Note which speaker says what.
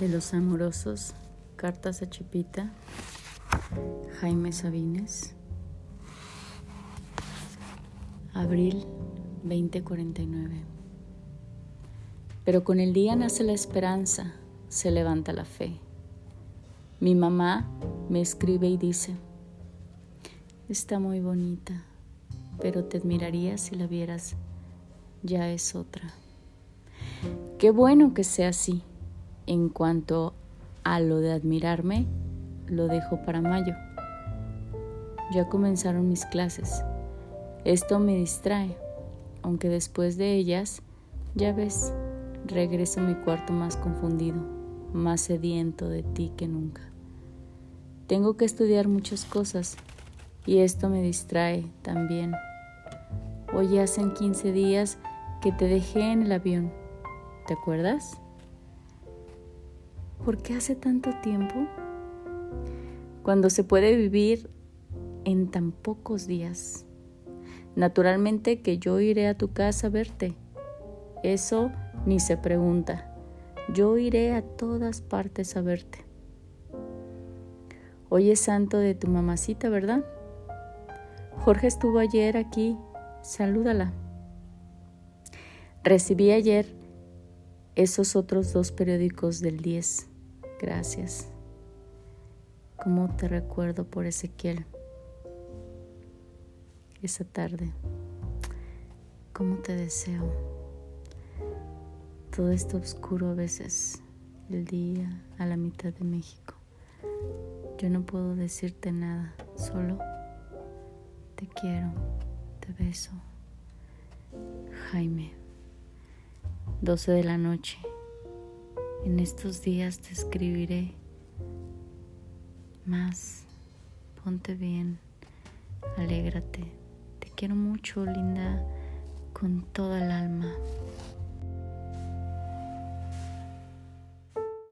Speaker 1: de los amorosos, cartas a Chipita, Jaime Sabines, abril 2049. Pero con el día nace la esperanza, se levanta la fe. Mi mamá me escribe y dice, está muy bonita, pero te admiraría si la vieras, ya es otra. Qué bueno que sea así. En cuanto a lo de admirarme, lo dejo para mayo. Ya comenzaron mis clases. Esto me distrae, aunque después de ellas, ya ves, regreso a mi cuarto más confundido, más sediento de ti que nunca. Tengo que estudiar muchas cosas y esto me distrae también. Hoy hacen 15 días que te dejé en el avión. ¿Te acuerdas? ¿Por qué hace tanto tiempo? Cuando se puede vivir en tan pocos días. Naturalmente que yo iré a tu casa a verte. Eso ni se pregunta. Yo iré a todas partes a verte. Hoy es santo de tu mamacita, ¿verdad? Jorge estuvo ayer aquí. Salúdala. Recibí ayer esos otros dos periódicos del 10 Gracias. ¿Cómo te recuerdo por Ezequiel? Esa tarde. ¿Cómo te deseo? Todo esto oscuro a veces, el día a la mitad de México. Yo no puedo decirte nada, solo te quiero, te beso. Jaime, 12 de la noche. En estos días te escribiré más. Ponte bien, alégrate. Te quiero mucho, linda, con toda el alma.